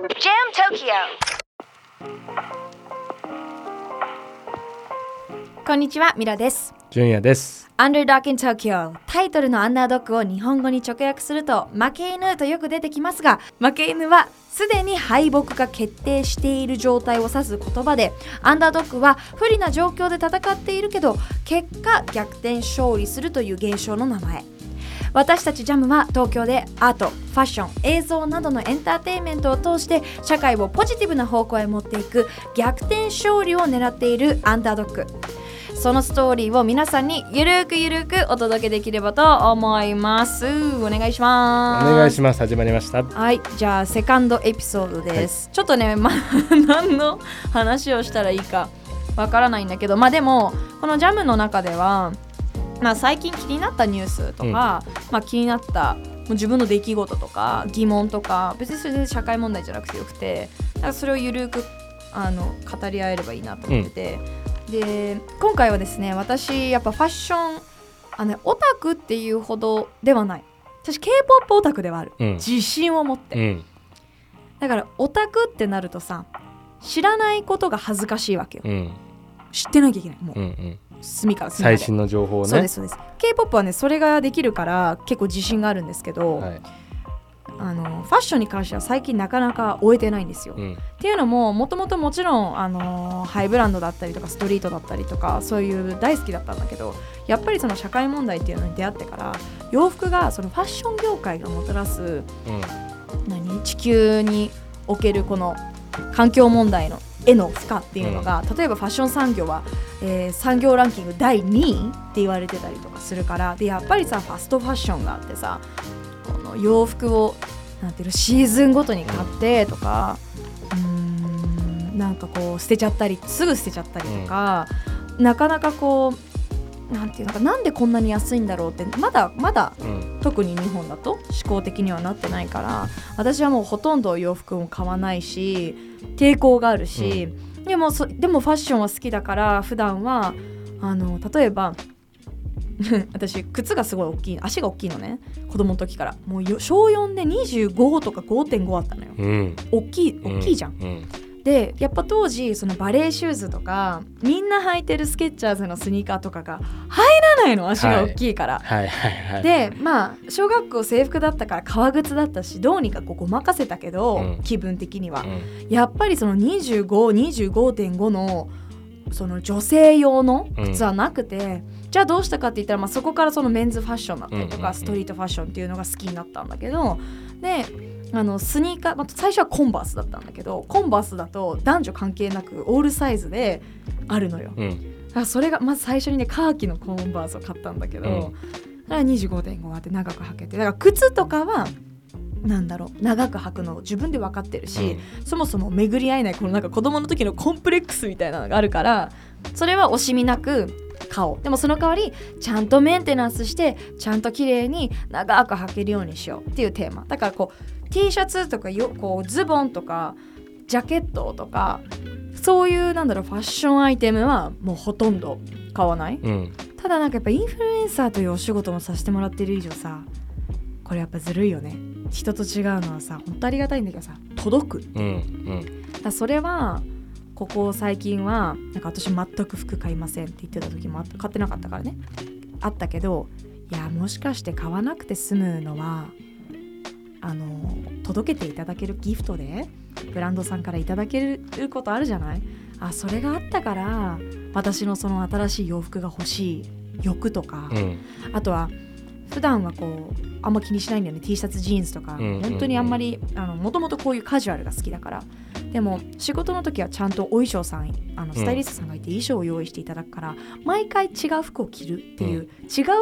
Tokyo. こんにちはミラです。純也です。Underdog in Tokyo タイトルのアンダードッグを日本語に直訳すると負け犬とよく出てきますが負け犬はすでに敗北が決定している状態を指す言葉でアンダードッグは不利な状況で戦っているけど結果逆転勝利するという現象の名前私たちジャムは東京でアート、ファッション、映像などのエンターテインメントを通して社会をポジティブな方向へ持っていく逆転勝利を狙っているアンダードッグそのストーリーを皆さんにゆるくゆるくお届けできればと思います。お願いしおます。願いします。始まりました。はいじゃあセカンドエピソードです、ちょっとね、まあ、何の話をしたらいいかわからないんだけどまあでもこのジャムの中では、まあ、最近気になったニュースとか、うん。まあ、気になったもう自分の出来事とか疑問とか別にそれで社会問題じゃなくてよくてだからそれをゆるくあの語り合えればいいなと思ってて、で今回はですね私やっぱファッションあの、ね、オタクっていうほどではない。私 k p o p オタクではある、うん。自信を持って、うん。だからオタクってなるとさ知らないことが恥ずかしいわけよ。うん。知ってなきゃいけない。もう、うん。うん。隅から隅まで最新の情報をね。そうですそうです k p o p はねそれができるから結構自信があるんですけど、はい。あのファッションに関しては最近なかなか終えてないんですよ、うん。っていうのももともともちろんあのハイブランドだったりとかストリートだったりとかそういう大好きだったんだけどやっぱりその社会問題っていうのに出会ってから洋服がそのファッション業界がもたらすうん。何？地球におけるこの環境問題のへの負荷っていうのが、例えばファッション産業は、えー産業ランキング第2位って言われてたりとかするからでやっぱりさファストファッションがあってさこの洋服をなんていうのシーズンごとに買ってとかうーんなんかこう捨てちゃったりすぐ捨てちゃったりとか、なかなかこういうのかなんでこんなに安いんだろうってまだまだうん。特に日本だと思考的にはなってないから私はもうほとんど洋服も買わないし抵抗があるし、でもそでもファッションは好きだから普段はあの例えば 私靴がすごい大きい足が大きいのね子供の時からもうよ小4で25とか5.5あったのようん。大きい大きいじゃん、うん。でやっぱ当時そのバレーシューズとかみんな履いてるスケッチャーズのスニーカーとかが入らないの足が大きいから、でまあ小学校制服だったから革靴だったしどうにかこうごまかせたけど、うん。気分的には、うん。やっぱりその2525.5のその女性用の靴はなくて、じゃあどうしたかって言ったら、まあ、そこからそのメンズファッションだったりとか、うんうんうん。ストリートファッションっていうのが好きになったんだけどであのスニーカー、まあ、最初はコンバースだったんだけどコンバースだと男女関係なくオールサイズであるのよ。うん。だからそれがまず最初にねカーキのコンバースを買ったんだけど、うん。だから25.5あって長く履けてだから靴とかはなんだろう長く履くの自分で分かってるし、そもそも巡り合えないこのなんか子供の時のコンプレックスみたいなのがあるからそれは惜しみなく買おう。でもその代わりちゃんとメンテナンスしてちゃんと綺麗に長く履けるようにしようっていうテーマ。だからこう T シャツとかよこうズボンとかジャケットとかそういうなんだろうファッションアイテムはもうほとんど買わない？うん。ただなんかやっぱインフルエンサーというお仕事もさせてもらってる以上さこれやっぱずるいよね人と違うのはさ本当ありがたいんだけどさ届くうん。うん。だそれはここ最近はなんか私全く服買いませんって言ってた時もあった買ってなかったからねあったけどいやもしかして買わなくて済むのはあの届けていただけるギフトでブランドさんからいただけることあるじゃない？あそれがあったから私のその新しい洋服が欲しい欲とか、うん。あとは普段はこうあんま気にしないんだよね。T シャツジーンズとか、うんうんうん。本当にあんまりもともとこういうカジュアルが好きだから。でも仕事の時はちゃんとお衣装さんあのスタイリストさんがいて衣装を用意していただくから、毎回違う服を着るっていう、違う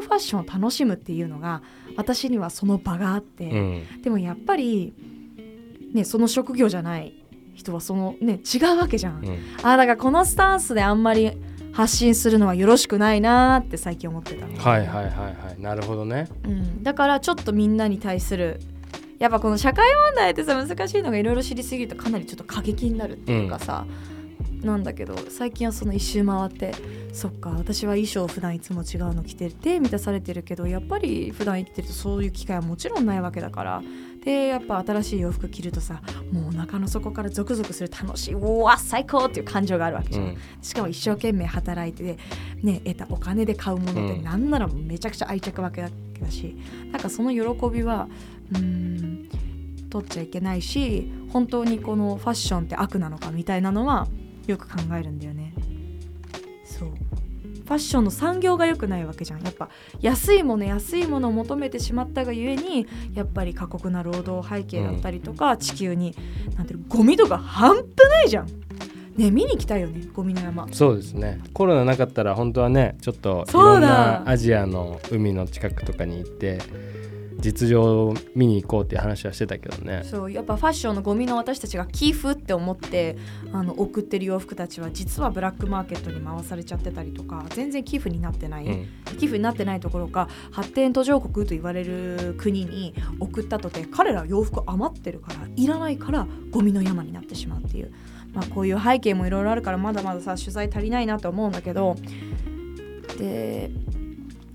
ファッションを楽しむっていうのが私にはその場があって、うん。でもやっぱりねその職業じゃない人はそのね違うわけじゃん、うん。あだからこのスタンスであんまり発信するのはよろしくないなーって最近思ってたのはいはいはいはい。なるほどね。うん、だからちょっとみんなに対するやっぱこの社会問題ってさ難しいのがいろいろ知りすぎるとかなりちょっと過激になるっていうかさ、なんだけど最近はその一周回ってそっか私は衣装普段いつも違うの着てて満たされてるけどやっぱり普段生きてるとそういう機会はもちろんないわけだからでやっぱ新しい洋服着るとさもうお腹の底からゾクゾクする楽しいうわ最高っていう感情があるわけじゃん、うん。しかも一生懸命働いてね得たお金で買うものってうん。なんならめちゃくちゃ愛着わけだしなんかその喜びはうーん取っちゃいけないし本当にこのファッションって悪なのかみたいなのはよく考えるんだよね。そう。ファッションの産業が良くないわけじゃん。やっぱ安いもの安いものを求めてしまったがゆえにやっぱり過酷な労働背景だったりとか、地球になんていうのゴミとか半端ないじゃん。ね見に行きたいよねゴミの山。そうですね。コロナなかったら本当はねちょっといろんなアジアの海の近くとかに行って実情を見に行こうっていう話はしてたけどね。そうやっぱファッションのゴミの私たちが寄付って思ってあの送ってる洋服たちは実はブラックマーケットに回されちゃってたりとか全然寄付になってない、うん。寄付になってないところか発展途上国と言われる国に送ったとて彼ら洋服余ってるからいらないからゴミの山になってしまうっていう、まあ、こういう背景もいろいろあるからまだまださ取材足りないなと思うんだけど。で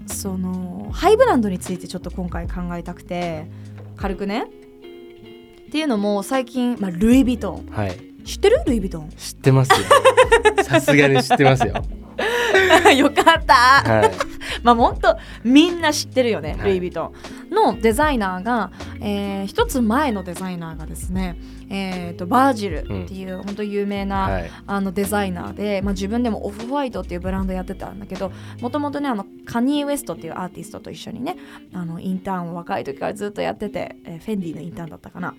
そのハイブランドについてちょっと今回考えたくて軽くね。っていうのも最近、まあ、ルイ・ヴィトン。はい。知ってる？ルイ・ヴィトン。知ってますよ。さすがに知ってますよ。よかった。はい。まあ本当みんな知ってるよね、はい。ルイ・ヴィトン。のデザイナーが、えー一つ前のデザイナーがですね、えー、とバージルっていう本当有名な、はい。あのデザイナーで、まあ、自分でもオフホワイトっていうブランドやってたんだけどもともとねあのカニー・ウエストっていうアーティストと一緒にねあのインターンを若い時からずっとやってて、えーフェンディのインターンだったかな。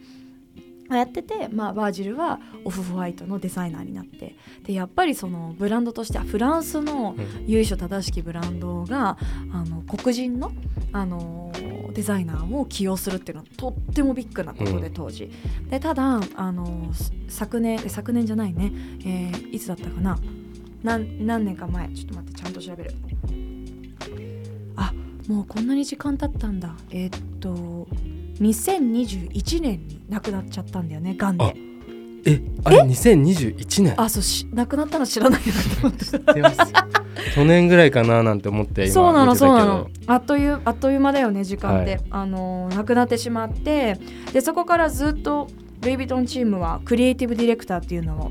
やってて、まあ、バージルはオフホワイトのデザイナーになってでやっぱりそのブランドとしてはフランスのうん。由緒正しきブランドがあの黒人の、あのデザイナーを起用するっていうのはとってもビッグなことでうん。当時、でただあのす昨年え昨年じゃないね、えーいつだったかな。何何年か前。ちょっと待ってちゃんと調べる。あもうこんなに時間経ったんだ。えーっと2021年に亡くなっちゃったんだよねがんでえあれ2021年？あそうし亡くなったの知らないなって思って知ってます去年ぐらいかななんて思って今そうなの見てたけど。そうなの。あっというあっという間だよね時間で、はい。あの亡くなってしまって。でそこからずっとルイ・ヴィトンチームはクリエイティブディレクターっていうのを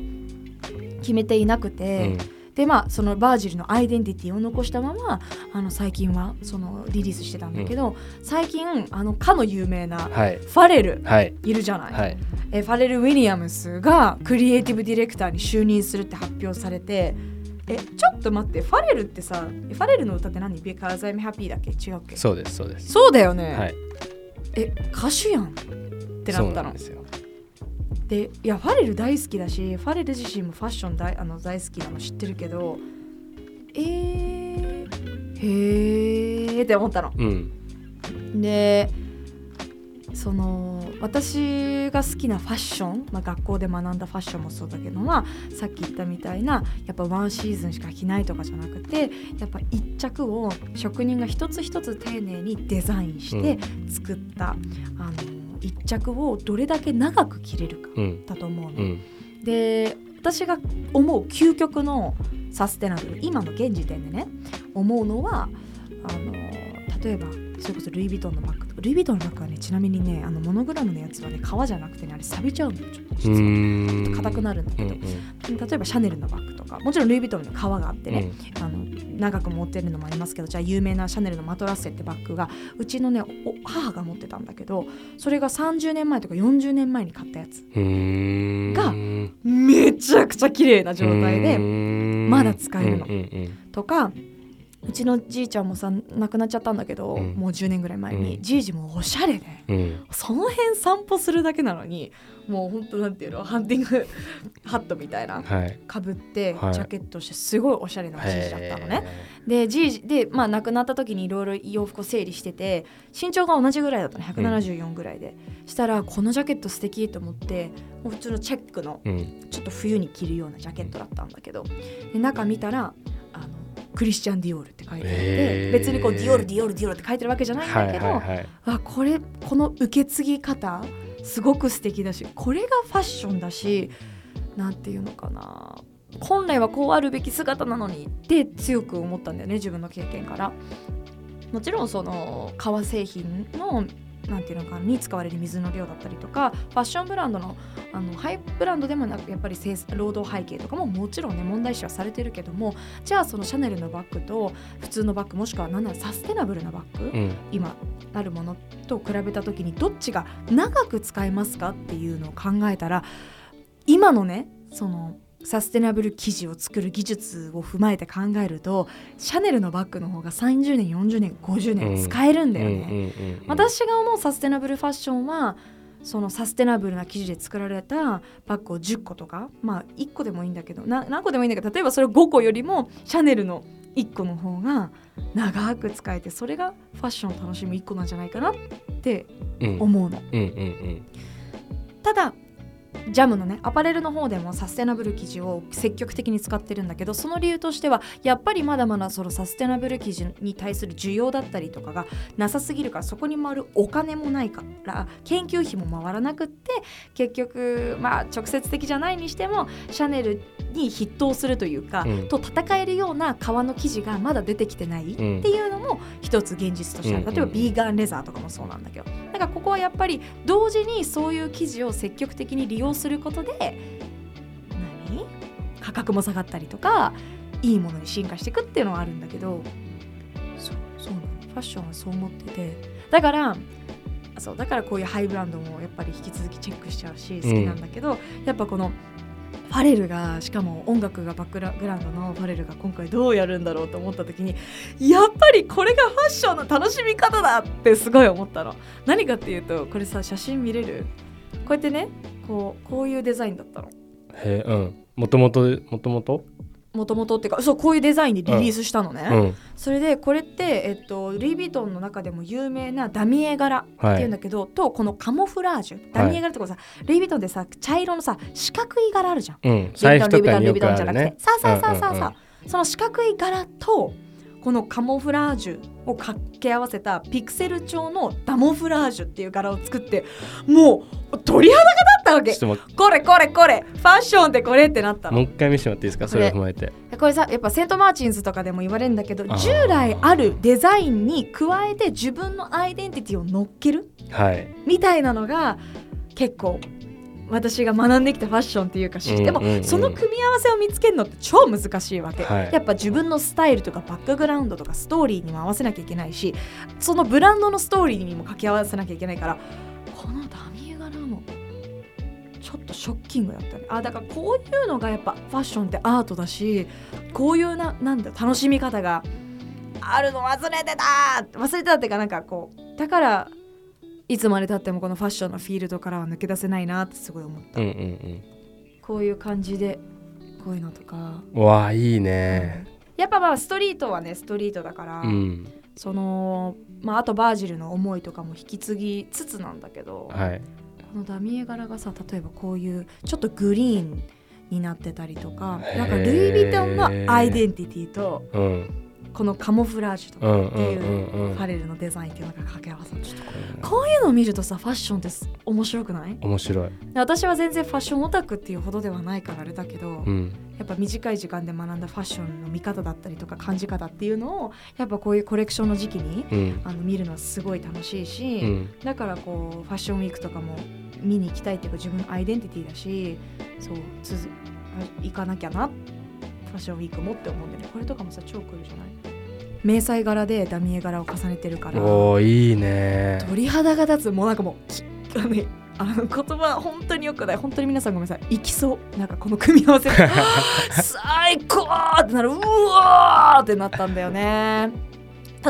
決めていなくて、でまあそのバージルのアイデンティティを残したままあの最近はそのリリースしてたんだけど、最近あのかの有名なファレルはい。いるじゃない、はい。えファレル・ウィリアムスがクリエイティブディレクターに就任するって発表されてえちょっと待ってファレルってさファレルの歌って何 ?Because I'm happy だっけ？違うっけ？そうですそうです。そうだよね、はい。え歌手やんってなったの。ですよ。でいやファレル大好きだしファレル自身もファッション大あの大好きなの知ってるけどえー、へーって思ったの。うん。でその私が好きなファッション、まあ、学校で学んだファッションもそうだけどまあさっき言ったみたいなやっぱワンシーズンしか着ないとかじゃなくてやっぱ一着を職人が一つ一つ丁寧にデザインして作った、あの一着をどれだけ長く着れるかうん。だと思うの。うん。で私が思う究極のサステナブル今の現時点でね思うのはあの例えばそれこそルイ・ヴィトンのバッグとか。ルイ・ヴィトンのバッグはねちなみにねあのモノグラムのやつはね革じゃなくてねあれ錆びちゃうのよちょっとう実は。硬くなるんだけど、うんうん。例えばシャネルのバッグとか。もちろんルイ・ヴィトンの革があってね、うん。あの長く持ってるのもありますけどじゃあ有名なシャネルのマトラッセってバッグがうちのねお母が持ってたんだけどそれが30年前とか40年前に買ったやつ。がめちゃくちゃ綺麗な状態でままだ使えるの。とかうちのじいちゃんもさ亡くなっちゃったんだけど、うん。もう10年ぐらい前に、うん。じいじもおしゃれでうん。うんその辺散歩するだけなのにもうほんとなんていうのハンティングハットみたいなはい。かぶってジはい。ャケットしてすごいおしゃれなじいじだったのね。へでじいじでまあ亡くなった時にいろいろ洋服を整理してて身長が同じぐらいだったの174ぐらいで、したらこのジャケット素敵と思ってもう普通のチェックのちょっと冬に着るようなジャケットだったんだけど。で中見たらクリスチャン・ディオールって書いてあって、へー。別にこうディオールディオールディオールって書いてるわけじゃないんはいだけど、はいはいあこれこの受け継ぎ方すごく素敵だしこれがファッションだしなんていうのかな。本来はこうあるべき姿なのにって強く思ったんだよね自分の経験から。もちろんその革製品のなんていうのかなに使われる水の量だったりとかファッションブランドのあのハイブランドでもなくやっぱり生労働背景とかももちろんね問題視はされてるけどもじゃあそのシャネルのバッグと普通のバッグもしくは何ならサステナブルなバッグ、うん。今あるものと比べた時にどっちが長く使えますかっていうのを考えたら今のねそのサステナブル生地を作る技術を踏まえて考えるとシャネルのバッグの方が30年40年50年使えるんだよね。私が思うサステナブルファッションはそのサステナブルな生地で作られたバッグを10個とかまあ1個でもいいんだけどな何個でもいいんだけど例えばそれ5個よりもシャネルの1個の方が長く使えてそれがファッションを楽しむ1個なんじゃないかなってうん思うの。ただジャムのねアパレルの方でもサステナブル生地を積極的に使ってるんだけどその理由としてはやっぱりまだまだそのサステナブル生地に対する需要だったりとかがなさすぎるからそこに回るお金もないから研究費も回らなくって結局まあ直接的じゃないにしてもシャネルに筆頭するというか、うんと戦えるような革の生地がまだ出てきてないっていうのも一つ現実としてある例えばビーガンレザーとかもそうなんだけどだからここはやっぱり同時にそういう生地を積極的に利用することで何価格も下がったりとかいいものに進化していくっていうのはあるんだけどそうそうファッションはそう思っててだからそうだからこういうハイブランドもやっぱり引き続きチェックしちゃうし好きなんだけど、やっぱこのファレルがしかも音楽がバックグラウンドのファレルが今回どうやるんだろうと思った時にやっぱりこれがファッションの楽しみ方だってすごい思ったの。何かっていうとこれさ写真見れる？こうやってねこうこういうデザインだったの？へえうん。もともともともともともとっていうかそうこういうデザインでリリースしたのね、うん。それでこれって、えっと、ルイ・ヴィトンの中でも有名なダミエ柄ってはいいうんだけど、とこのカモフラージュダミエ柄ってこれさ、ルイ・ヴィトンってさ茶色のさ四角い柄あるじゃん。うん。財布とかによルイ・ヴィくあるトンじゃなくて。ねさあさあさあさあうんうんさあその四角い柄とこのカモフラージュを掛け合わせたピクセル調のダモフラージュっていう柄を作ってもう鳥肌が立ったわけ。これこれこれ。ファッションってこれってなったの。もう一回見せてもらっていいですか？それ。を踏まえてこれさやっぱセント・マーチンズとかでも言われるんだけど従来あるデザインに加えて自分のアイデンティティを乗っける？はい。みたいなのが結構私が学んできたファッションっていうかシステム、うんうんうん。その組み合わせを見つけるのって超難しいわけ、はい。やっぱ自分のスタイルとかバックグラウンドとかストーリーにも合わせなきゃいけないしそのブランドのストーリーにも掛け合わせなきゃいけないからこのダミー柄のちょっとショッキングだったね。あだからこういうのがやっぱファッションってアートだしこういうななんだ楽しみ方があるの忘れてた忘れてたっていうかなんかこうだからいつまでたってもこのファッションのフィールドからは抜け出せないなってすごい思った、うんうんこういう感じでこういうのとか、うんわあいいね。やっぱまあストリートはねストリートだから、うん。そのまああとバージルの思いとかも引き継ぎつつなんだけど、はい。このダミエ柄がさ例えばこういうちょっとグリーンになってたりとかなんかルイ・ヴィトンのアイデンティティとうんこのカモフラージュとうんかっていうファレルのデザインっていうのが掛け合わさって。こういうのを見るとさファッションってす面白くない？面白い。私は全然ファッションオタクっていうほどではないからあれだけど、うん。やっぱ短い時間で学んだファッションの見方だったりとか感じ方っていうのをやっぱこういうコレクションの時期にうん。あの見るのはすごい楽しいし、うん。だからこうファッションウィークとかも見に行きたいっていうか自分のアイデンティティだしそう続行かなきゃなファッションウィークもって思うんでね。これとかもさ超クールじゃない？迷彩柄でダミエ柄を重ねてるから。おーいいね。鳥肌が立つもうなんかもうきあのねあの言葉本当によくない。本当に皆さんごめんなさい。行きそう。なんかこの組み合わせ。最高ってなるうわーってなったんだよね。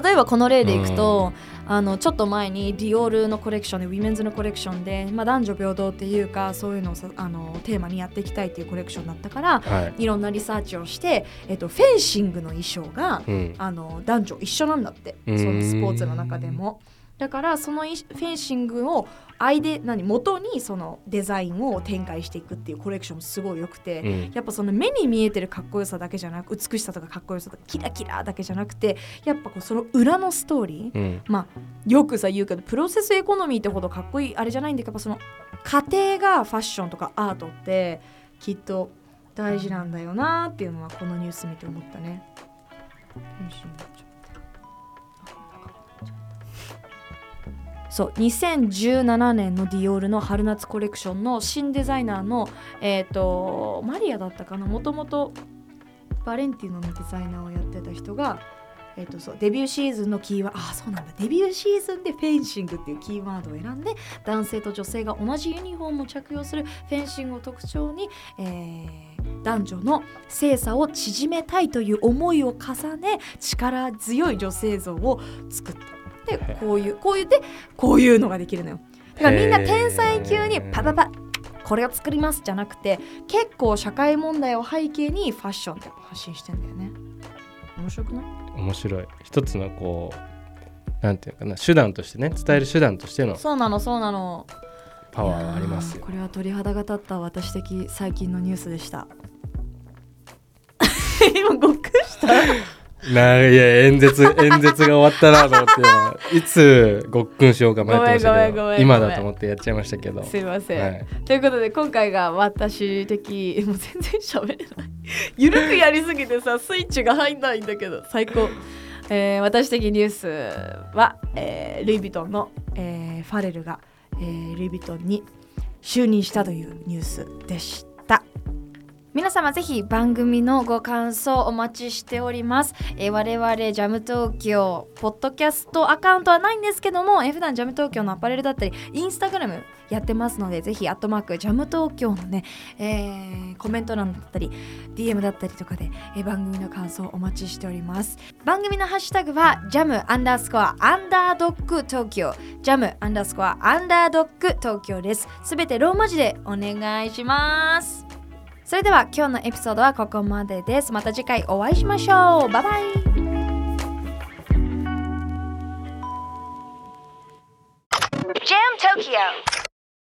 例えばこの例でいくと、あのちょっと前にディオールのコレクションでウィメンズのコレクションで、まあ、男女平等っていうかそういうのをさあのテーマにやっていきたいっていうコレクションだったからはい。いろんなリサーチをして、えっと、フェンシングの衣装がうん。あの男女一緒なんだって。そのスポーツの中でも。だからそのいフェンシングをアイデ何元にそのデザインを展開していくっていうコレクションもすごい良くて、うん。やっぱその目に見えてるかっこよさだけじゃなく美しさとかかっこよさとかキラキラだけじゃなくてやっぱこうその裏のストーリー、うん。まあよくさ言うけどプロセスエコノミーってほどかっこいいあれじゃないんだけどやっぱその過程がファッションとかアートってきっと大事なんだよなっていうのはこのニュース見て思ったね。フェンシングそう2017年のディオールの春夏コレクションの新デザイナーのえっ、とマリアだったかな？もともとバレンティーノのデザイナーをやってた人がえー、とそうデビューシーズンのキーワードあそうなんだ。デビューシーズンでフェンシングっていうキーワードを選んで男性と女性が同じユニフォームを着用するフェンシングを特徴に、えー、男女の性差を縮めたいという思いを重ね力強い女性像を作った。でこういうこういうでこういうのができるのよ。だからみんな天才級にパパパこれを作りますじゃなくて結構社会問題を背景にファッションで発信してんだよね。面白くない？面白い。一つのこうなんていうかな手段としてね伝える手段としてのそうなのそうなの。パワーはありますよ。これは鳥肌が立った私的最近のニュースでした。今ごっくんした？ないや演説 演説が終わったなと思っていつごっくんしようか迷ってましたけど今だと思ってやっちゃいましたけど。すいません、はい、ということで今回が私的もう全然喋れない。ゆるくやりすぎてさスイッチが入んないんだけど最高、えー、私的ニュースは、えー、ルイ・ヴィトンの、えー、ファレルが、えー、ルイ・ヴィトンに就任したというニュースでした皆様ぜひ番組のご感想お待ちしております、えー、我々ジャム東京ポッドキャストアカウントはないんですけども、えー、普段ジャム東京のアパレルだったりインスタグラムやってますのでぜひアットマークジャム東京のね、えー、コメント欄だったり DM だったりとかで、えー、番組の感想お待ちしております。番組のハッシュタグはジャムアンダースコアアンダードッグ東京。ジャムアンダースコアアンダードッグ東京です。すべてローマ字でお願いします。それでは今日のエピソードはここまでです。また次回お会いしましょう。バイバイ。Jam Tokyo